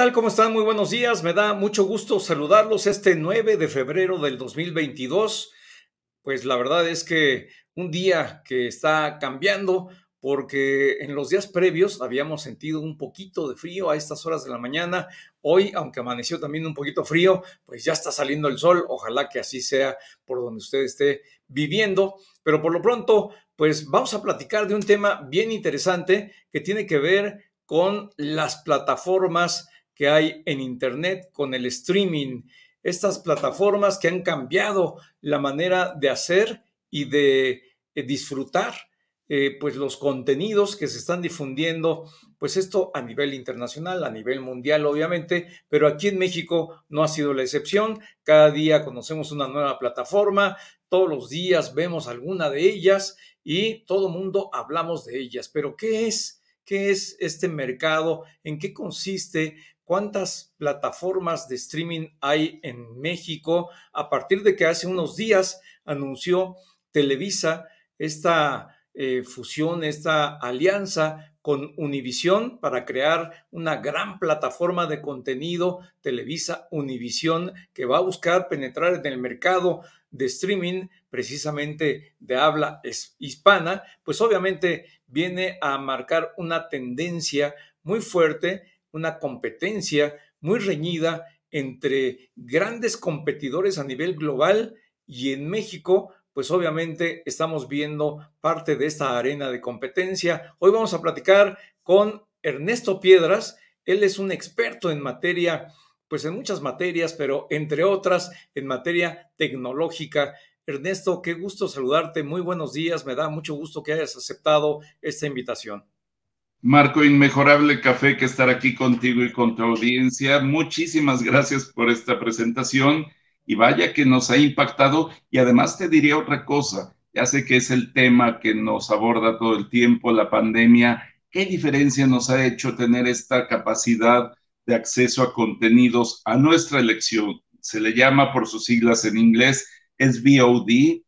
Hola, ¿qué tal? ¿Cómo están? Muy buenos días. Me da mucho gusto saludarlos este 9 de febrero del 2022. Pues la verdad es que un día que está cambiando porque en los días previos habíamos sentido un poquito de frío a estas horas de la mañana. Hoy, aunque amaneció también un poquito frío, pues ya está saliendo el sol. Ojalá que así sea por donde usted esté viviendo. Pero por lo pronto, pues vamos a platicar de un tema bien interesante que tiene que ver con las plataformas que hay en Internet, con el streaming. Estas plataformas que han cambiado la manera de hacer y de eh, disfrutar eh, pues los contenidos que se están difundiendo, pues esto a nivel internacional, a nivel mundial obviamente, pero aquí en México no ha sido la excepción. Cada día conocemos una nueva plataforma, todos los días vemos alguna de ellas y todo mundo hablamos de ellas. Pero ¿qué es? ¿Qué es este mercado? ¿En qué consiste? ¿Cuántas plataformas de streaming hay en México? A partir de que hace unos días anunció Televisa esta eh, fusión, esta alianza con Univisión para crear una gran plataforma de contenido, Televisa Univisión, que va a buscar penetrar en el mercado de streaming precisamente de habla hispana, pues obviamente viene a marcar una tendencia muy fuerte, una competencia muy reñida entre grandes competidores a nivel global y en México pues obviamente estamos viendo parte de esta arena de competencia. Hoy vamos a platicar con Ernesto Piedras. Él es un experto en materia, pues en muchas materias, pero entre otras en materia tecnológica. Ernesto, qué gusto saludarte. Muy buenos días. Me da mucho gusto que hayas aceptado esta invitación. Marco, inmejorable café que estar aquí contigo y con tu audiencia. Muchísimas gracias por esta presentación y vaya que nos ha impactado y además te diría otra cosa, ya sé que es el tema que nos aborda todo el tiempo, la pandemia, ¿qué diferencia nos ha hecho tener esta capacidad de acceso a contenidos a nuestra elección? Se le llama por sus siglas en inglés, es VOD,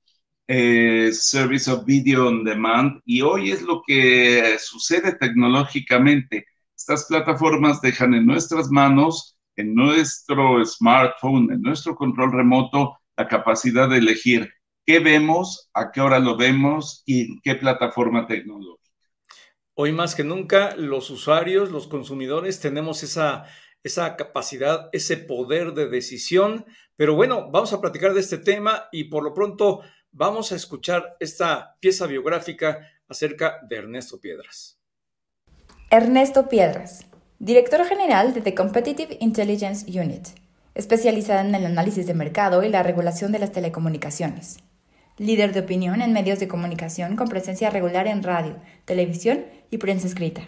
eh, Service of Video on Demand, y hoy es lo que sucede tecnológicamente. Estas plataformas dejan en nuestras manos en nuestro smartphone, en nuestro control remoto, la capacidad de elegir qué vemos, a qué hora lo vemos y en qué plataforma tecnológica. Hoy más que nunca, los usuarios, los consumidores, tenemos esa, esa capacidad, ese poder de decisión. Pero bueno, vamos a platicar de este tema y por lo pronto vamos a escuchar esta pieza biográfica acerca de Ernesto Piedras. Ernesto Piedras Director General de The Competitive Intelligence Unit, especializada en el análisis de mercado y la regulación de las telecomunicaciones. Líder de opinión en medios de comunicación con presencia regular en radio, televisión y prensa escrita.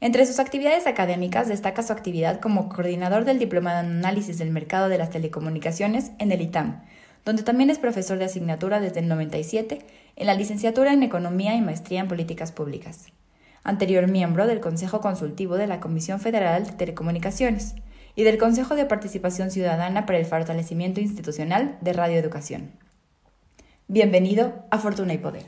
Entre sus actividades académicas destaca su actividad como coordinador del Diplomado en Análisis del Mercado de las Telecomunicaciones en el ITAM, donde también es profesor de asignatura desde el 97 en la licenciatura en Economía y Maestría en Políticas Públicas anterior miembro del Consejo Consultivo de la Comisión Federal de Telecomunicaciones y del Consejo de Participación Ciudadana para el Fortalecimiento Institucional de Radioeducación. Bienvenido a Fortuna y Poder.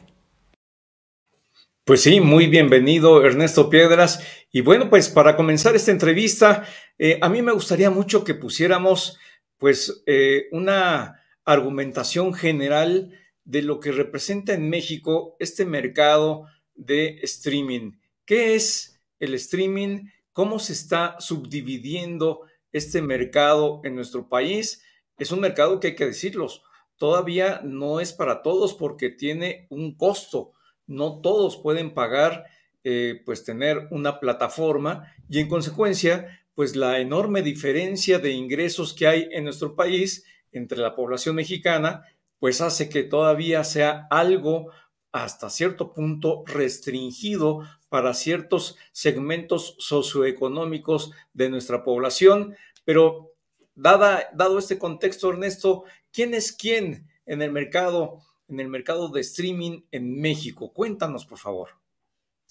Pues sí, muy bienvenido Ernesto Piedras. Y bueno, pues para comenzar esta entrevista, eh, a mí me gustaría mucho que pusiéramos pues eh, una argumentación general de lo que representa en México este mercado de streaming. ¿Qué es el streaming? ¿Cómo se está subdividiendo este mercado en nuestro país? Es un mercado que hay que decirlos, todavía no es para todos porque tiene un costo. No todos pueden pagar, eh, pues tener una plataforma y en consecuencia, pues la enorme diferencia de ingresos que hay en nuestro país entre la población mexicana, pues hace que todavía sea algo hasta cierto punto restringido para ciertos segmentos socioeconómicos de nuestra población. Pero dada, dado este contexto, Ernesto, ¿quién es quién en el mercado, en el mercado de streaming en México? Cuéntanos, por favor.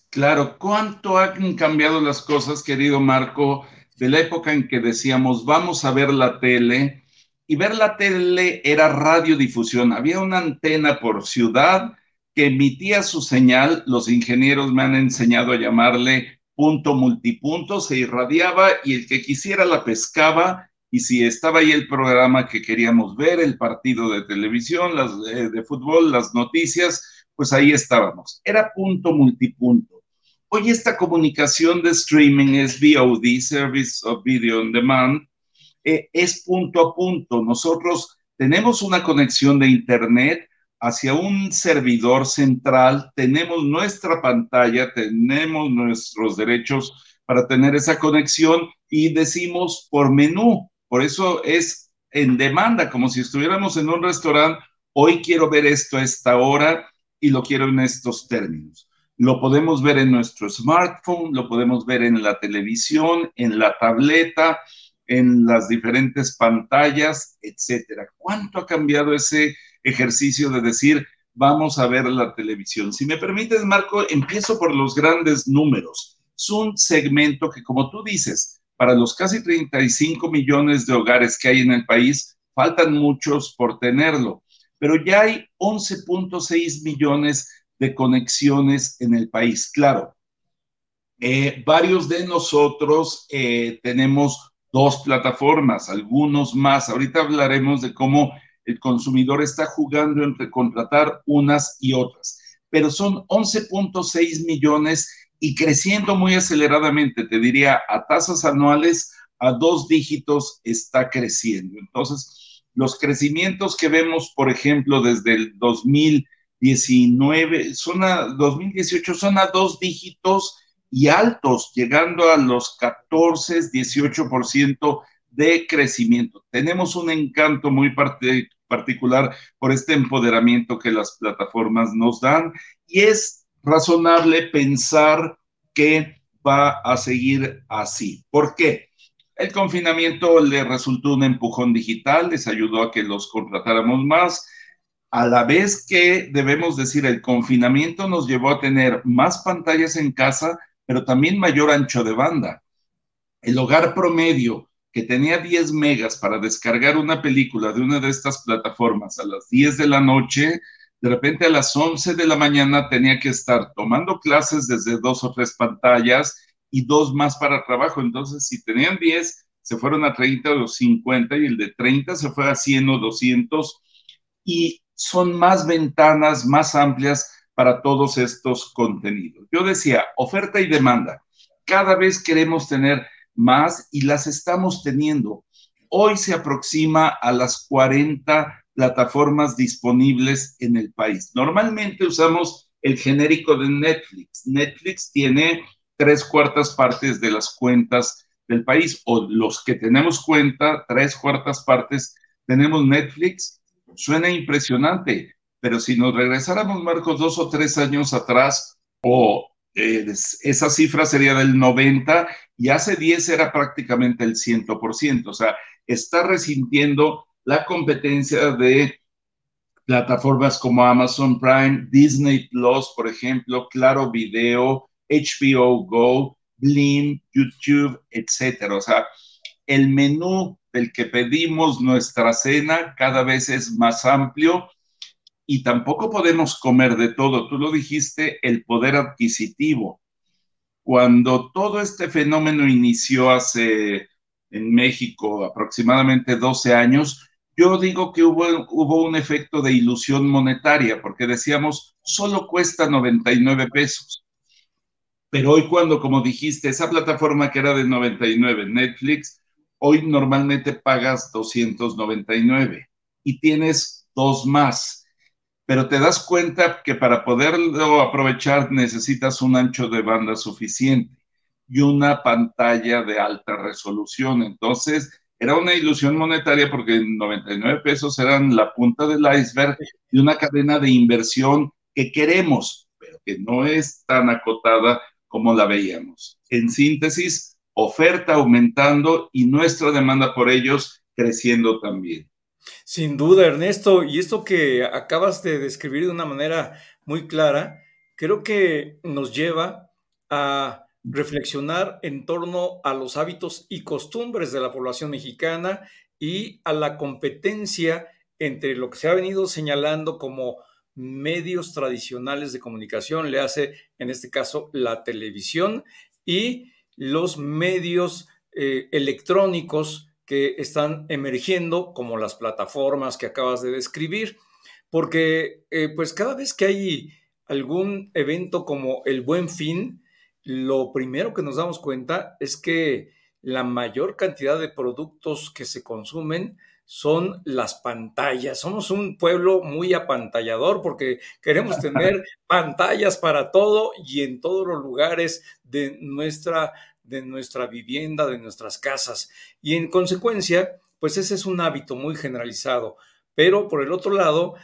Claro, ¿cuánto han cambiado las cosas, querido Marco, de la época en que decíamos, vamos a ver la tele? Y ver la tele era radiodifusión. Había una antena por ciudad que emitía su señal, los ingenieros me han enseñado a llamarle punto multipunto, se irradiaba y el que quisiera la pescaba y si estaba ahí el programa que queríamos ver, el partido de televisión, las eh, de fútbol, las noticias, pues ahí estábamos. Era punto multipunto. Hoy esta comunicación de streaming es VOD, Service of Video on Demand, eh, es punto a punto. Nosotros tenemos una conexión de Internet hacia un servidor central, tenemos nuestra pantalla, tenemos nuestros derechos para tener esa conexión y decimos por menú. Por eso es en demanda, como si estuviéramos en un restaurante, hoy quiero ver esto a esta hora y lo quiero en estos términos. Lo podemos ver en nuestro smartphone, lo podemos ver en la televisión, en la tableta, en las diferentes pantallas, etcétera. ¿Cuánto ha cambiado ese ejercicio de decir, vamos a ver la televisión? Si me permites, Marco, empiezo por los grandes números. Es un segmento que, como tú dices, para los casi 35 millones de hogares que hay en el país, faltan muchos por tenerlo, pero ya hay 11.6 millones de conexiones en el país. Claro, eh, varios de nosotros eh, tenemos dos plataformas, algunos más. Ahorita hablaremos de cómo el consumidor está jugando entre contratar unas y otras, pero son 11.6 millones y creciendo muy aceleradamente, te diría, a tasas anuales a dos dígitos está creciendo. Entonces, los crecimientos que vemos, por ejemplo, desde el 2019, son a 2018, son a dos dígitos y altos, llegando a los 14, 18% de crecimiento. Tenemos un encanto muy particular por este empoderamiento que las plataformas nos dan y es razonable pensar que va a seguir así. ¿Por qué? El confinamiento le resultó un empujón digital, les ayudó a que los contratáramos más, a la vez que debemos decir, el confinamiento nos llevó a tener más pantallas en casa, pero también mayor ancho de banda. El hogar promedio que tenía 10 megas para descargar una película de una de estas plataformas a las 10 de la noche, de repente a las 11 de la mañana tenía que estar tomando clases desde dos o tres pantallas y dos más para trabajo. Entonces, si tenían 10, se fueron a 30 o 50 y el de 30 se fue a 100 o 200 y son más ventanas más amplias para todos estos contenidos. Yo decía, oferta y demanda. Cada vez queremos tener más y las estamos teniendo. Hoy se aproxima a las 40 plataformas disponibles en el país. Normalmente usamos el genérico de Netflix. Netflix tiene tres cuartas partes de las cuentas del país o los que tenemos cuenta, tres cuartas partes tenemos Netflix. Suena impresionante, pero si nos regresáramos, Marcos, dos o tres años atrás, o eh, esa cifra sería del 90 y hace 10 era prácticamente el 100%. O sea, está resintiendo la competencia de plataformas como Amazon Prime, Disney Plus, por ejemplo, Claro Video, HBO Go, Blim, YouTube, etcétera. O sea, el menú del que pedimos nuestra cena cada vez es más amplio y tampoco podemos comer de todo. Tú lo dijiste, el poder adquisitivo. Cuando todo este fenómeno inició hace en México aproximadamente 12 años, yo digo que hubo, un efecto de ilusión monetaria, porque decíamos, solo cuesta 99 pesos. Pero hoy cuando, como dijiste, esa plataforma que era de 99, Netflix, hoy normalmente pagas 299 y tienes dos más pero te das cuenta que para poderlo aprovechar necesitas un ancho de banda suficiente y una pantalla de alta resolución. Entonces, era una ilusión monetaria porque 99 pesos eran la punta del iceberg de una cadena de inversión que queremos, pero que no es tan acotada como la veíamos. En síntesis, oferta aumentando y nuestra demanda por ellos creciendo también. Sin duda, Ernesto, y esto que acabas de describir de una manera muy clara, creo que nos lleva a reflexionar en torno a los hábitos y costumbres de la población mexicana y a la competencia entre lo que se ha venido señalando como medios tradicionales de comunicación, le hace en este caso la televisión y los medios eh, electrónicos que están emergiendo, como las plataformas que acabas de describir, porque eh, pues cada vez que hay algún evento como el Buen Fin, lo primero que nos damos cuenta es que la mayor cantidad de productos que se consumen son las pantallas. Somos un pueblo muy apantallador porque queremos tener pantallas para todo y en todos los lugares de nuestra, de nuestra vivienda, de nuestras casas. Y en consecuencia, pues ese es un hábito muy generalizado. Pero por el otro lado,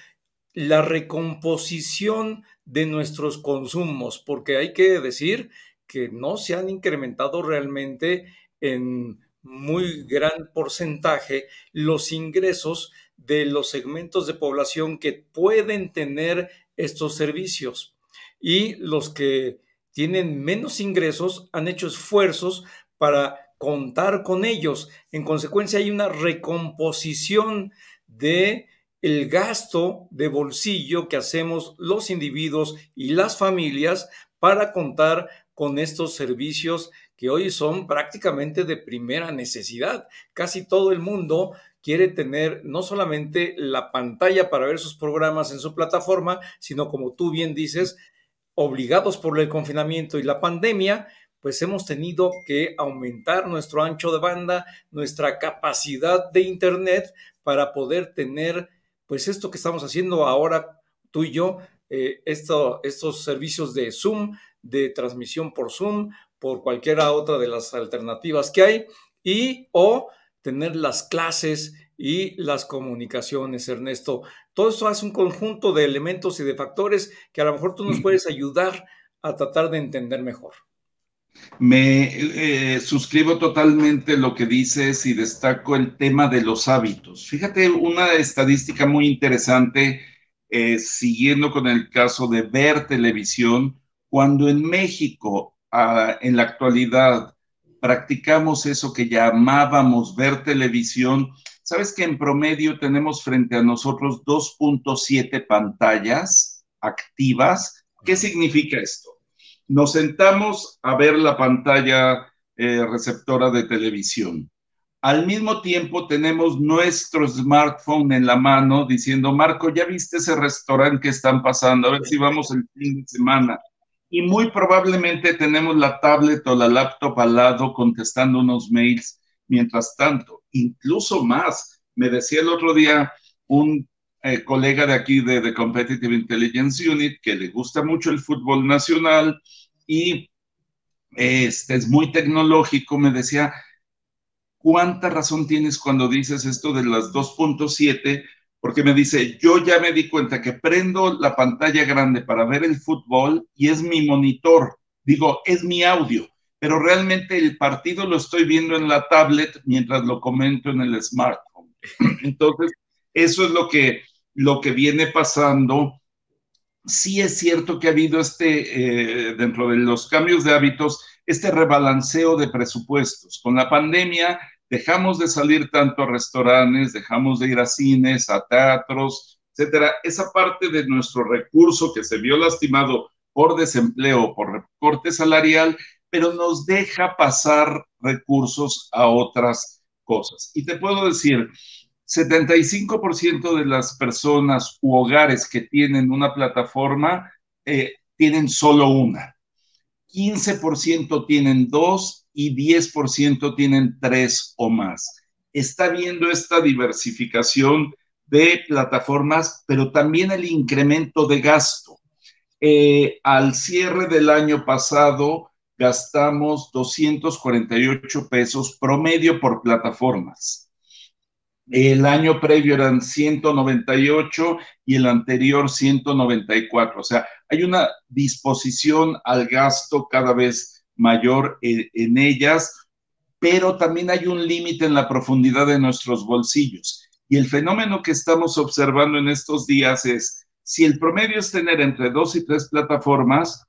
la recomposición de nuestros consumos, porque hay que decir que no se han incrementado realmente en muy gran porcentaje los ingresos de los segmentos de población que pueden tener estos servicios. Y los que tienen menos ingresos han hecho esfuerzos para contar con ellos. En consecuencia, hay una recomposición de el gasto de bolsillo que hacemos los individuos y las familias para contar con estos servicios que hoy son prácticamente de primera necesidad. Casi todo el mundo quiere tener no solamente la pantalla para ver sus programas en su plataforma, sino como tú bien dices, obligados por el confinamiento y la pandemia, pues hemos tenido que aumentar nuestro ancho de banda, nuestra capacidad de Internet para poder tener pues esto que estamos haciendo ahora tú y yo, eh, estos servicios de Zoom, de transmisión por Zoom, por cualquiera otra de las alternativas que hay, y o tener las clases y las comunicaciones, Ernesto. Todo esto hace un conjunto de elementos y de factores que a lo mejor tú nos puedes ayudar a tratar de entender mejor. Me eh, suscribo totalmente lo que dices y destaco el tema de los hábitos. Fíjate, una estadística muy interesante, eh, siguiendo con el caso de ver televisión, cuando en México, ah, en la actualidad, practicamos eso que llamábamos ver televisión, sabes que en promedio tenemos frente a nosotros 2.7 pantallas activas. ¿Qué significa esto? nos sentamos a ver la pantalla eh, receptora de televisión. Al mismo tiempo tenemos nuestro smartphone en la mano diciendo, Marco, ¿ya viste ese restaurante que están pasando? A ver si vamos el fin de semana. Y muy probablemente tenemos la tablet o la laptop al lado contestando unos mails mientras tanto. Incluso más, me decía el otro día un eh, colega de aquí de The Competitive Intelligence Unit que le gusta mucho el fútbol nacional y este es muy tecnológico, me decía, ¿cuánta razón tienes cuando dices esto de las 2.7? Porque me dice, yo ya me di cuenta que prendo la pantalla grande para ver el fútbol y es mi monitor, digo, es mi audio, pero realmente el partido lo estoy viendo en la tablet mientras lo comento en el smartphone. Entonces, eso es lo que, lo que viene pasando sí es cierto que ha habido este, eh, dentro de los cambios de hábitos, este rebalanceo de presupuestos. Con la pandemia dejamos de salir tanto a restaurantes, dejamos de ir a cines, a teatros, etcétera. Esa parte de nuestro recurso que se vio lastimado por desempleo, por recorte salarial, pero nos deja pasar recursos a otras cosas. Y te puedo decir, 75% de las personas u hogares que tienen una plataforma eh, tienen solo una. 15% tienen dos y 10% tienen tres o más. Está viendo esta diversificación de plataformas, pero también el incremento de gasto. Eh, al cierre del año pasado gastamos 248 pesos promedio por plataformas el año previo eran 198 y el anterior 194. O sea, hay una disposición al gasto cada vez mayor en, ellas, pero también hay un límite en la profundidad de nuestros bolsillos. Y el fenómeno que estamos observando en estos días es, si el promedio es tener entre dos y tres plataformas,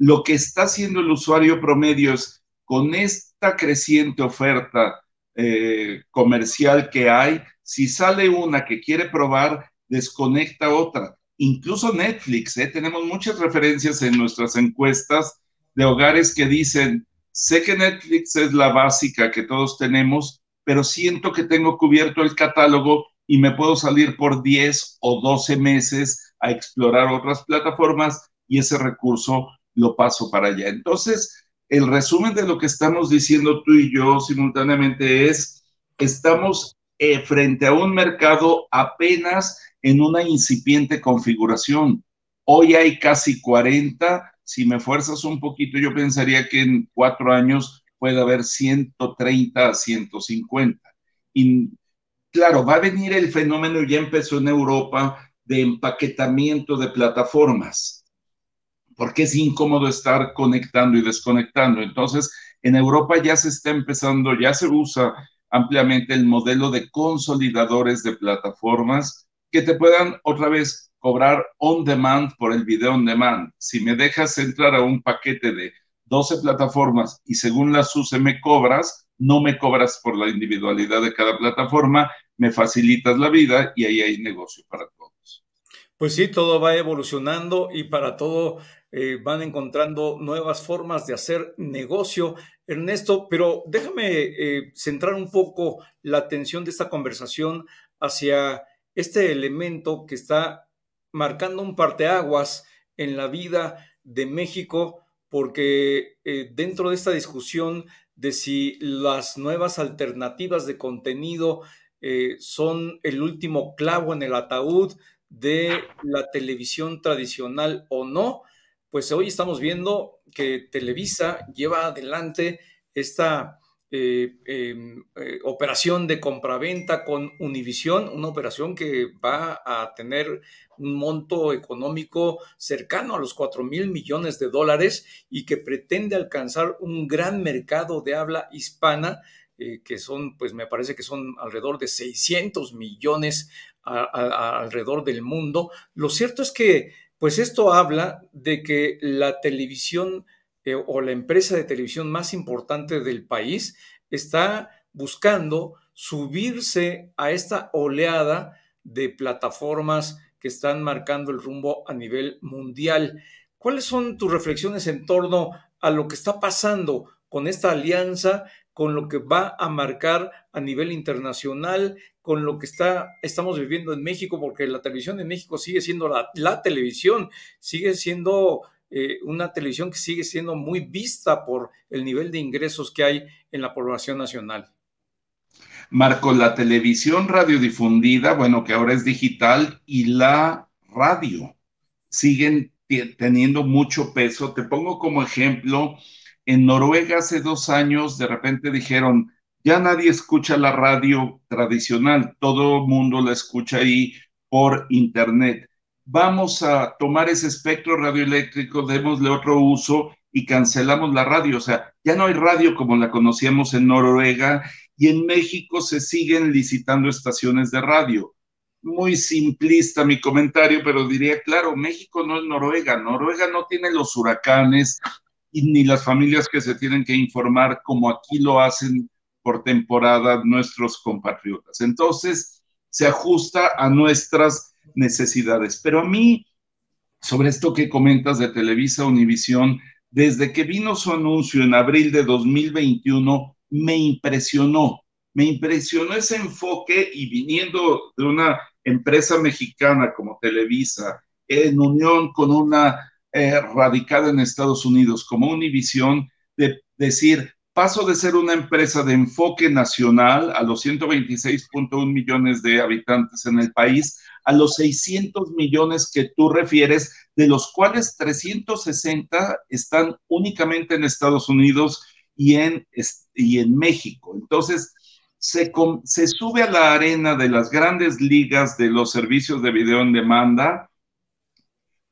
lo que está haciendo el usuario promedio es, con esta creciente oferta eh, comercial que hay, si sale una que quiere probar, desconecta otra. Incluso Netflix, ¿eh? tenemos muchas referencias en nuestras encuestas de hogares que dicen, sé que Netflix es la básica que todos tenemos, pero siento que tengo cubierto el catálogo y me puedo salir por 10 o 12 meses a explorar otras plataformas y ese recurso lo paso para allá. Entonces, el resumen de lo que estamos diciendo tú y yo simultáneamente es, estamos eh, frente a un mercado apenas en una incipiente configuración. Hoy hay casi 40, si me fuerzas un poquito, yo pensaría que en cuatro años puede haber 130 a 150. Y claro, va a venir el fenómeno, ya empezó en Europa, de empaquetamiento de plataformas, porque es incómodo estar conectando y desconectando. Entonces, en Europa ya se está empezando, ya se usa ampliamente el modelo de consolidadores de plataformas que te puedan otra vez cobrar on demand por el video on demand. Si me dejas entrar a un paquete de 12 plataformas y según las use me cobras, no me cobras por la individualidad de cada plataforma, me facilitas la vida y ahí hay negocio para todos. Pues sí, todo va evolucionando y para todo eh, van encontrando nuevas formas de hacer negocio, Ernesto, pero déjame eh, centrar un poco la atención de esta conversación hacia este elemento que está marcando un parteaguas en la vida de México, porque eh, dentro de esta discusión de si las nuevas alternativas de contenido son el último clavo en el ataúd de la televisión tradicional o no, pues hoy estamos viendo que Televisa lleva adelante esta eh, em, eh, operación de compraventa con Univisión, una operación que va a tener un monto económico cercano a los 4 mil millones de dólares y que pretende alcanzar un gran mercado de habla hispana, eh, que son, pues me parece que son alrededor de 600 millones alrededor del mundo. Lo cierto es que, pues esto habla de que la televisión eh, o la empresa de televisión más importante del país está buscando subirse a esta oleada de plataformas que están marcando el rumbo a nivel mundial. ¿Cuáles son tus reflexiones en torno a lo que está pasando con esta alianza, con lo que va a marcar a nivel internacional, con lo que está, estamos viviendo en México, porque la televisión en México sigue siendo la, televisión, sigue siendo eh, una televisión que sigue siendo muy vista por el nivel de ingresos que hay en la población nacional. Marco, la televisión radiodifundida, bueno, que ahora es digital, y la radio siguen teniendo mucho peso. Te pongo como ejemplo, en Noruega hace dos años de repente dijeron, ya nadie escucha la radio tradicional, todo el mundo la escucha ahí por internet vamos a tomar ese espectro radioeléctrico, démosle otro uso y cancelamos la radio. O sea, ya no hay radio como la conocíamos en Noruega y en México se siguen licitando estaciones de radio. Muy simplista mi comentario, pero diría, claro, México no es Noruega. Noruega no tiene los huracanes ni las familias que se tienen que informar como aquí lo hacen por temporada nuestros compatriotas. Entonces, se ajusta a nuestras necesidades. Pero a mí, sobre esto que comentas de Televisa Univisión, desde que vino su anuncio en abril de 2021, me impresionó. Me impresionó ese enfoque y viniendo de una empresa mexicana como Televisa, en unión con una eh, radicada en Estados Unidos como Univisión, de decir, paso de ser una empresa de enfoque nacional a los 126.1 millones de habitantes en el país a los 600 millones que tú refieres, de los cuales 360 están únicamente en Estados Unidos y en, y en México. Entonces, se, se sube a la arena de las grandes ligas de los servicios de video en demanda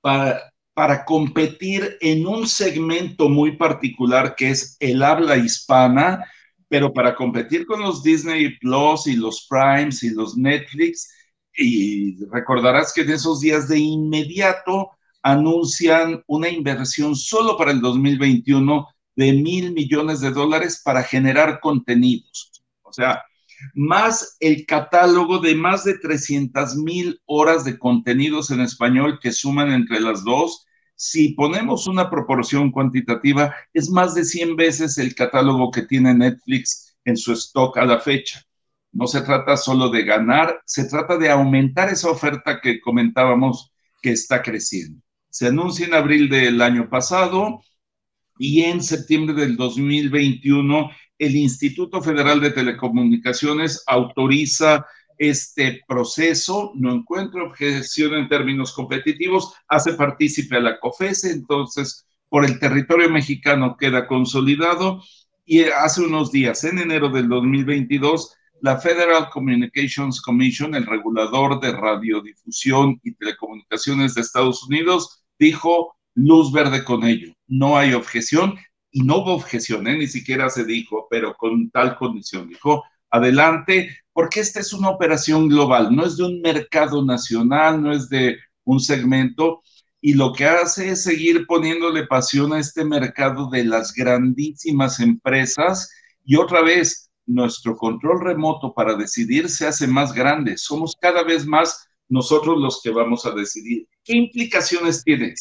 para, para competir en un segmento muy particular que es el habla hispana, pero para competir con los Disney Plus y los Primes y los Netflix, y recordarás que en esos días de inmediato anuncian una inversión solo para el 2021 de mil millones de dólares para generar contenidos. O sea, más el catálogo de más de 300 mil horas de contenidos en español que suman entre las dos, si ponemos una proporción cuantitativa, es más de 100 veces el catálogo que tiene Netflix en su stock a la fecha. No se trata solo de ganar, se trata de aumentar esa oferta que comentábamos que está creciendo. Se anuncia en abril del año pasado y en septiembre del 2021 el Instituto Federal de Telecomunicaciones autoriza este proceso, no encuentro objeción en términos competitivos, hace partícipe a la COFESE, entonces por el territorio mexicano queda consolidado y hace unos días, en enero del 2022, la Federal Communications Commission, el regulador de radiodifusión y telecomunicaciones de Estados Unidos, dijo luz verde con ello. No hay objeción y no hubo objeción, ¿eh? ni siquiera se dijo, pero con tal condición. Dijo, adelante, porque esta es una operación global, no es de un mercado nacional, no es de un segmento, y lo que hace es seguir poniéndole pasión a este mercado de las grandísimas empresas y otra vez nuestro control remoto para decidir se hace más grande. Somos cada vez más nosotros los que vamos a decidir. ¿Qué implicaciones tiene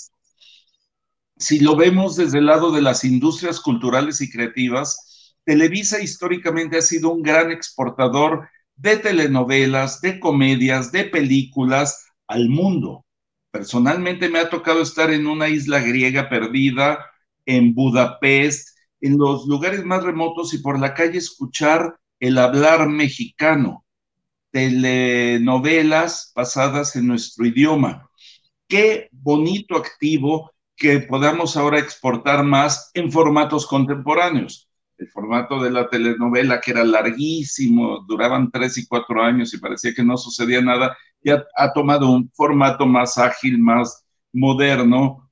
Si lo vemos desde el lado de las industrias culturales y creativas, Televisa históricamente ha sido un gran exportador de telenovelas, de comedias, de películas al mundo. Personalmente me ha tocado estar en una isla griega perdida, en Budapest, en los lugares más remotos y por la calle escuchar el hablar mexicano, telenovelas basadas en nuestro idioma. Qué bonito activo que podamos ahora exportar más en formatos contemporáneos el formato de la telenovela, que era larguísimo, duraban tres y cuatro años y parecía que no sucedía nada, ya ha tomado un formato más ágil, más moderno,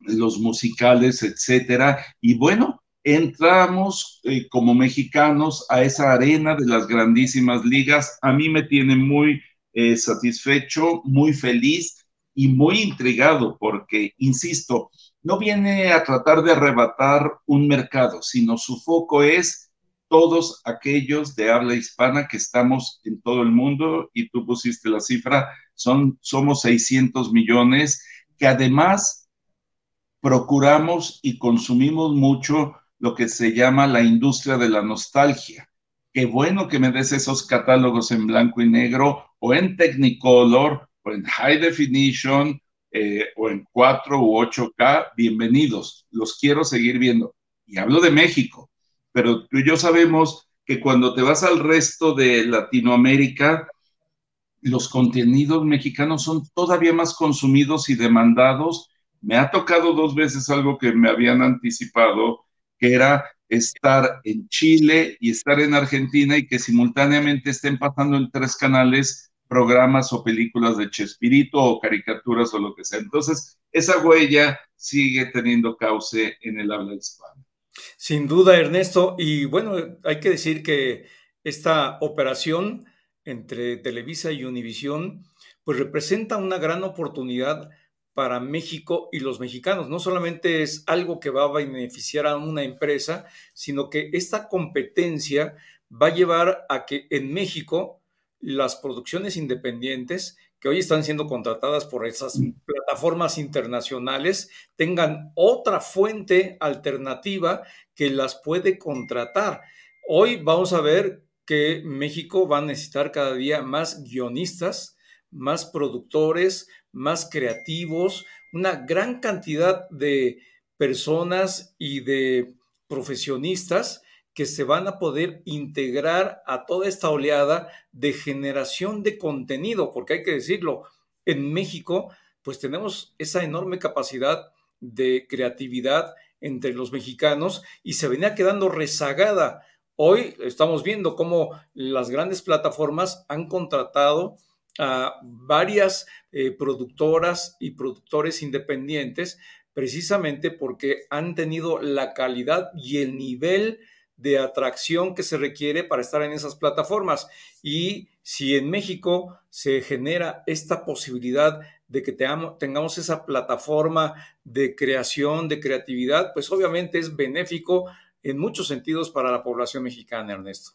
los musicales, etcétera. Y bueno, entramos eh, como mexicanos a esa arena de las grandísimas ligas. A mí me tiene muy eh, satisfecho, muy feliz y muy intrigado porque, insisto, no viene a tratar de arrebatar un mercado, sino su foco es todos aquellos de habla hispana que estamos en todo el mundo, y tú pusiste la cifra, son, somos 600 millones, que además procuramos y consumimos mucho lo que se llama la industria de la nostalgia. Qué bueno que me des esos catálogos en blanco y negro o en Technicolor o en High Definition eh, o en 4 u 8K, bienvenidos, los quiero seguir viendo. Y hablo de México, pero tú y yo sabemos que cuando te vas al resto de Latinoamérica, los contenidos mexicanos son todavía más consumidos y demandados. Me ha tocado dos veces algo que me habían anticipado, que era estar en Chile y estar en Argentina y que simultáneamente estén pasando en tres canales programas o películas de Chespirito o caricaturas o lo que sea. Entonces, esa huella sigue teniendo cauce en el habla hispana. Sin duda, Ernesto. Y bueno, hay que decir que esta operación entre Televisa y Univisión, pues representa una gran oportunidad para México y los mexicanos. No solamente es algo que va a beneficiar a una empresa, sino que esta competencia va a llevar a que en México las producciones independientes que hoy están siendo contratadas por esas mm. plataformas internacionales tengan otra fuente alternativa que las puede contratar. Hoy vamos a ver que México va a necesitar cada día más guionistas, más productores, más creativos, una gran cantidad de personas y de profesionistas que se van a poder integrar a toda esta oleada de generación de contenido, porque hay que decirlo, en México, pues tenemos esa enorme capacidad de creatividad entre los mexicanos y se venía quedando rezagada. Hoy estamos viendo cómo las grandes plataformas han contratado a varias eh, productoras y productores independientes precisamente porque han tenido la calidad y el nivel de atracción que se requiere para estar en esas plataformas. Y si en México se genera esta posibilidad de que tengamos esa plataforma de creación, de creatividad, pues obviamente es benéfico en muchos sentidos para la población mexicana, Ernesto.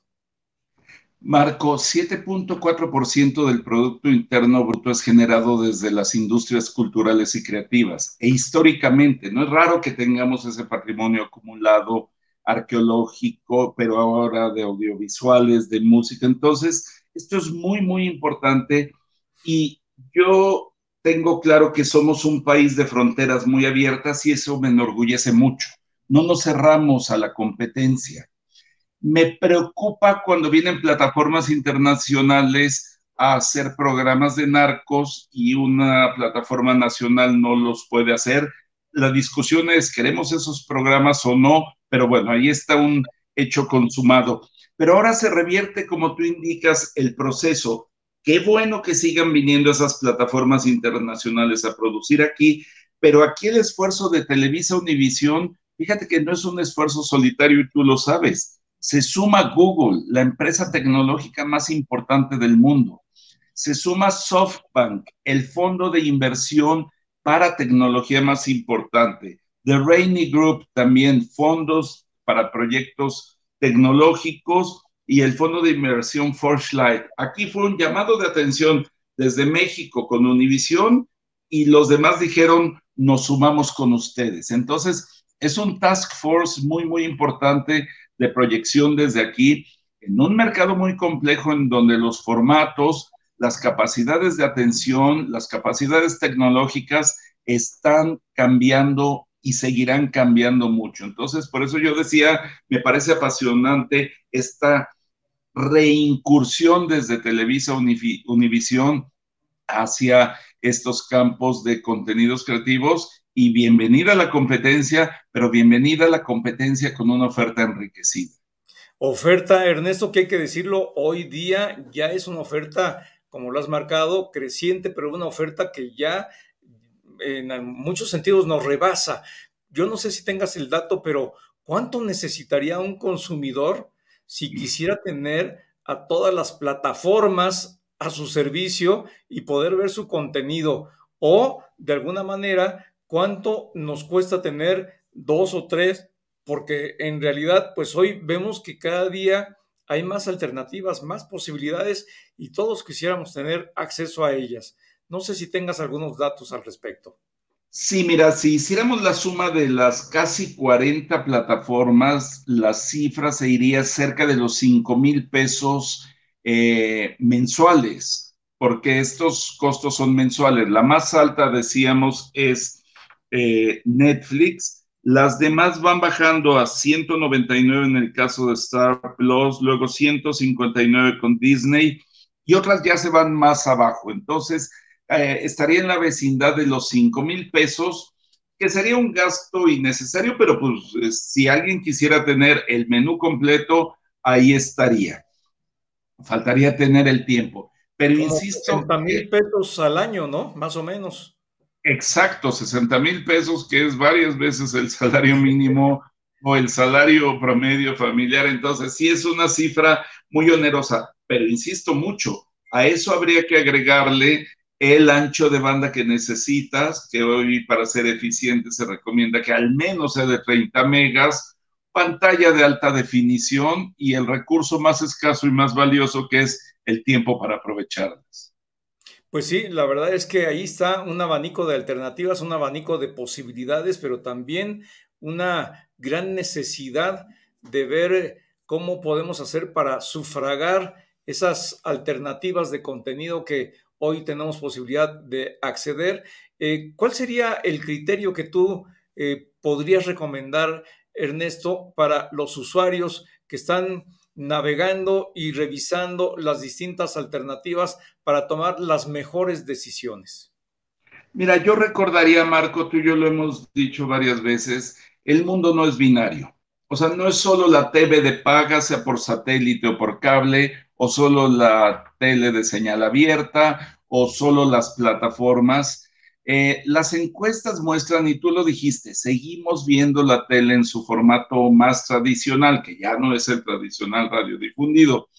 Marco, 7.4% del Producto Interno Bruto es generado desde las industrias culturales y creativas. E históricamente, no es raro que tengamos ese patrimonio acumulado arqueológico, pero ahora de audiovisuales, de música. Entonces, esto es muy, muy importante y yo tengo claro que somos un país de fronteras muy abiertas y eso me enorgullece mucho. No nos cerramos a la competencia me preocupa cuando vienen plataformas internacionales a hacer programas de narcos y una plataforma nacional no los puede hacer. La discusión es, ¿queremos esos programas o no? Pero bueno, ahí está un hecho consumado. Pero ahora se revierte, como tú indicas, el proceso. Qué bueno que sigan viniendo esas plataformas internacionales a producir aquí, pero aquí el esfuerzo de Televisa Univisión, fíjate que no es un esfuerzo solitario y tú lo sabes se suma Google, la empresa tecnológica más importante del mundo. Se suma SoftBank, el fondo de inversión para tecnología más importante. The Rainy Group, también fondos para proyectos tecnológicos y el fondo de inversión Forschlight. Aquí fue un llamado de atención desde México con Univision y los demás dijeron, nos sumamos con ustedes. Entonces, es un task force muy, muy importante de proyección desde aquí en un mercado muy complejo en donde los formatos, las capacidades de atención, las capacidades tecnológicas están cambiando y seguirán cambiando mucho. Entonces, por eso yo decía, me parece apasionante esta reincursión desde Televisa Univisión hacia estos campos de contenidos creativos y bienvenida a la competencia, pero bienvenida a la competencia con una oferta enriquecida. Oferta, Ernesto, que hay que decirlo, hoy día ya es una oferta, como lo has marcado, creciente, pero una oferta que ya en muchos sentidos nos rebasa. Yo no sé si tengas el dato, pero ¿cuánto necesitaría un consumidor si quisiera tener a todas las plataformas a su servicio y poder ver su contenido? O, de alguna manera, cuánto nos cuesta tener dos o tres, porque en realidad, pues hoy vemos que cada día hay más alternativas, más posibilidades y todos quisiéramos tener acceso a ellas. No sé si tengas algunos datos al respecto. Sí, mira, si hiciéramos la suma de las casi 40 plataformas, la cifra se iría cerca de los 5 mil pesos eh, mensuales, porque estos costos son mensuales. La más alta, decíamos, es eh, Netflix. Las demás van bajando a 199 en el caso de Star Plus, luego 159 con Disney y otras ya se van más abajo. Entonces, eh, estaría en la vecindad de los 5 mil pesos, que sería un gasto innecesario, pero pues eh, si alguien quisiera tener el menú completo, ahí estaría. Faltaría tener el tiempo. Pero insisto. 60 mil pesos al año, ¿no? Más o menos. Exacto, 60 mil pesos, que es varias veces el salario mínimo o el salario promedio familiar. Entonces, sí es una cifra muy onerosa, pero insisto mucho, a eso habría que agregarle el ancho de banda que necesitas, que hoy para ser eficiente se recomienda que al menos sea de 30 megas, pantalla de alta definición y el recurso más escaso y más valioso que es el tiempo para aprovecharlas. Pues sí, la verdad es que ahí está un abanico de alternativas, un abanico de posibilidades, pero también una gran necesidad de ver cómo podemos hacer para sufragar esas alternativas de contenido que hoy tenemos posibilidad de acceder. Eh, ¿Cuál sería el criterio que tú eh, podrías recomendar, Ernesto, para los usuarios que están navegando y revisando las distintas alternativas para tomar las mejores decisiones? Mira, yo recordaría, Marco, tú y yo lo hemos dicho varias veces, el mundo no es binario. O sea, no es solo la TV de paga, sea por satélite o por cable, o solo la tele de señal abierta, o solo las plataformas. Eh, las encuestas muestran, y tú lo dijiste, seguimos viendo la tele en su formato más tradicional, que ya no es el tradicional radiodifundido.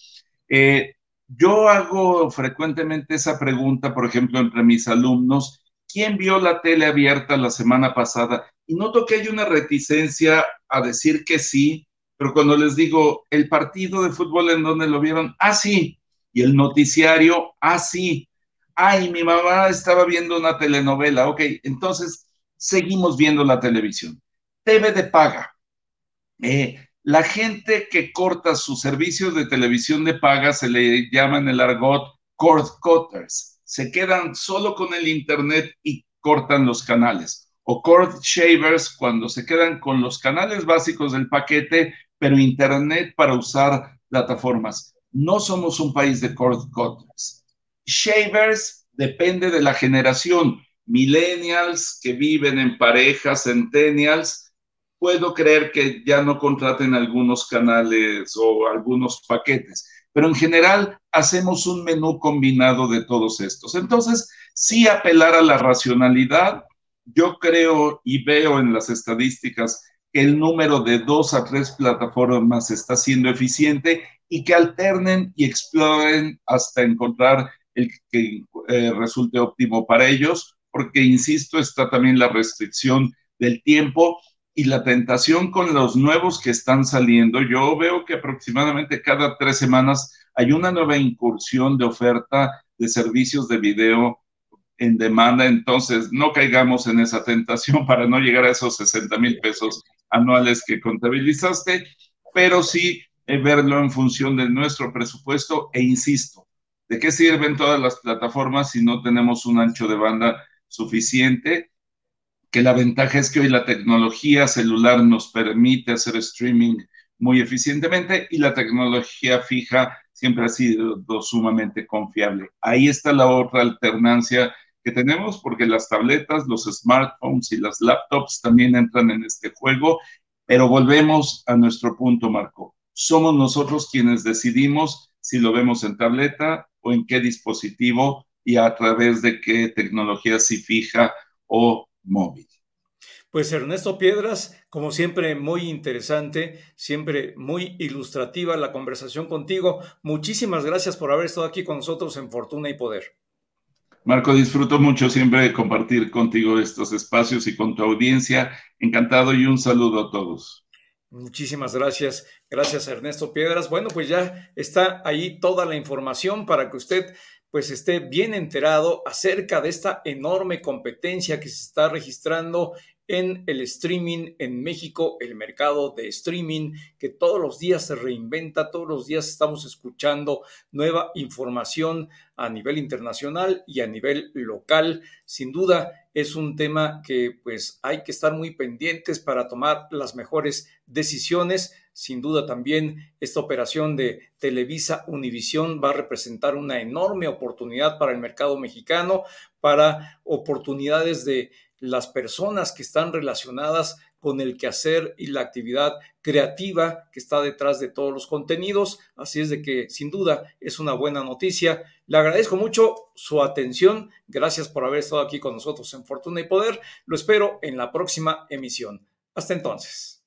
Eh, yo hago frecuentemente esa pregunta, por ejemplo, entre mis alumnos, ¿quién vio la tele abierta la semana pasada? Y noto que hay una reticencia a decir que sí, pero cuando les digo, el partido de fútbol en donde lo vieron, ah, sí, y el noticiario, ah, sí, ay, mi mamá estaba viendo una telenovela, ok, entonces seguimos viendo la televisión. TV de paga. Eh, la gente que corta sus servicios de televisión de paga se le llama en el argot cord cutters. Se quedan solo con el internet y cortan los canales. O cord shavers cuando se quedan con los canales básicos del paquete, pero internet para usar plataformas. No somos un país de cord cutters. Shavers depende de la generación. Millennials que viven en parejas, centennials, puedo creer que ya no contraten algunos canales o algunos paquetes, pero en general hacemos un menú combinado de todos estos. Entonces, sí apelar a la racionalidad, yo creo y veo en las estadísticas que el número de dos a tres plataformas está siendo eficiente y que alternen y exploren hasta encontrar el que eh, resulte óptimo para ellos, porque, insisto, está también la restricción del tiempo y la tentación con los nuevos que están saliendo. Yo veo que aproximadamente cada tres semanas hay una nueva incursión de oferta de servicios de video en demanda, entonces no caigamos en esa tentación para no llegar a esos 60 mil pesos anuales que contabilizaste, pero sí eh, verlo en función de nuestro presupuesto e insisto, ¿de qué sirven todas las plataformas si no tenemos un ancho de banda suficiente? Que la ventaja es que hoy la tecnología celular nos permite hacer streaming muy eficientemente y la tecnología fija siempre ha sido sumamente confiable. Ahí está la otra alternancia que tenemos porque las tabletas, los smartphones y las laptops también entran en este juego, pero volvemos a nuestro punto, Marco. Somos nosotros quienes decidimos si lo vemos en tableta o en qué dispositivo y a través de qué tecnología, si fija o móvil. Pues Ernesto Piedras, como siempre, muy interesante, siempre muy ilustrativa la conversación contigo. Muchísimas gracias por haber estado aquí con nosotros en Fortuna y Poder. Marco, disfruto mucho siempre de compartir contigo estos espacios y con tu audiencia. Encantado y un saludo a todos. Muchísimas gracias. Gracias, Ernesto Piedras. Bueno, pues ya está ahí toda la información para que usted pues esté bien enterado acerca de esta enorme competencia que se está registrando en el streaming en México, el mercado de streaming que todos los días se reinventa, todos los días estamos escuchando nueva información a nivel internacional y a nivel local. Sin duda es un tema que pues hay que estar muy pendientes para tomar las mejores decisiones. Sin duda también esta operación de Televisa Univisión va a representar una enorme oportunidad para el mercado mexicano, para oportunidades de las personas que están relacionadas con el quehacer y la actividad creativa que está detrás de todos los contenidos. Así es de que sin duda es una buena noticia. Le agradezco mucho su atención. Gracias por haber estado aquí con nosotros en Fortuna y Poder. Lo espero en la próxima emisión. Hasta entonces.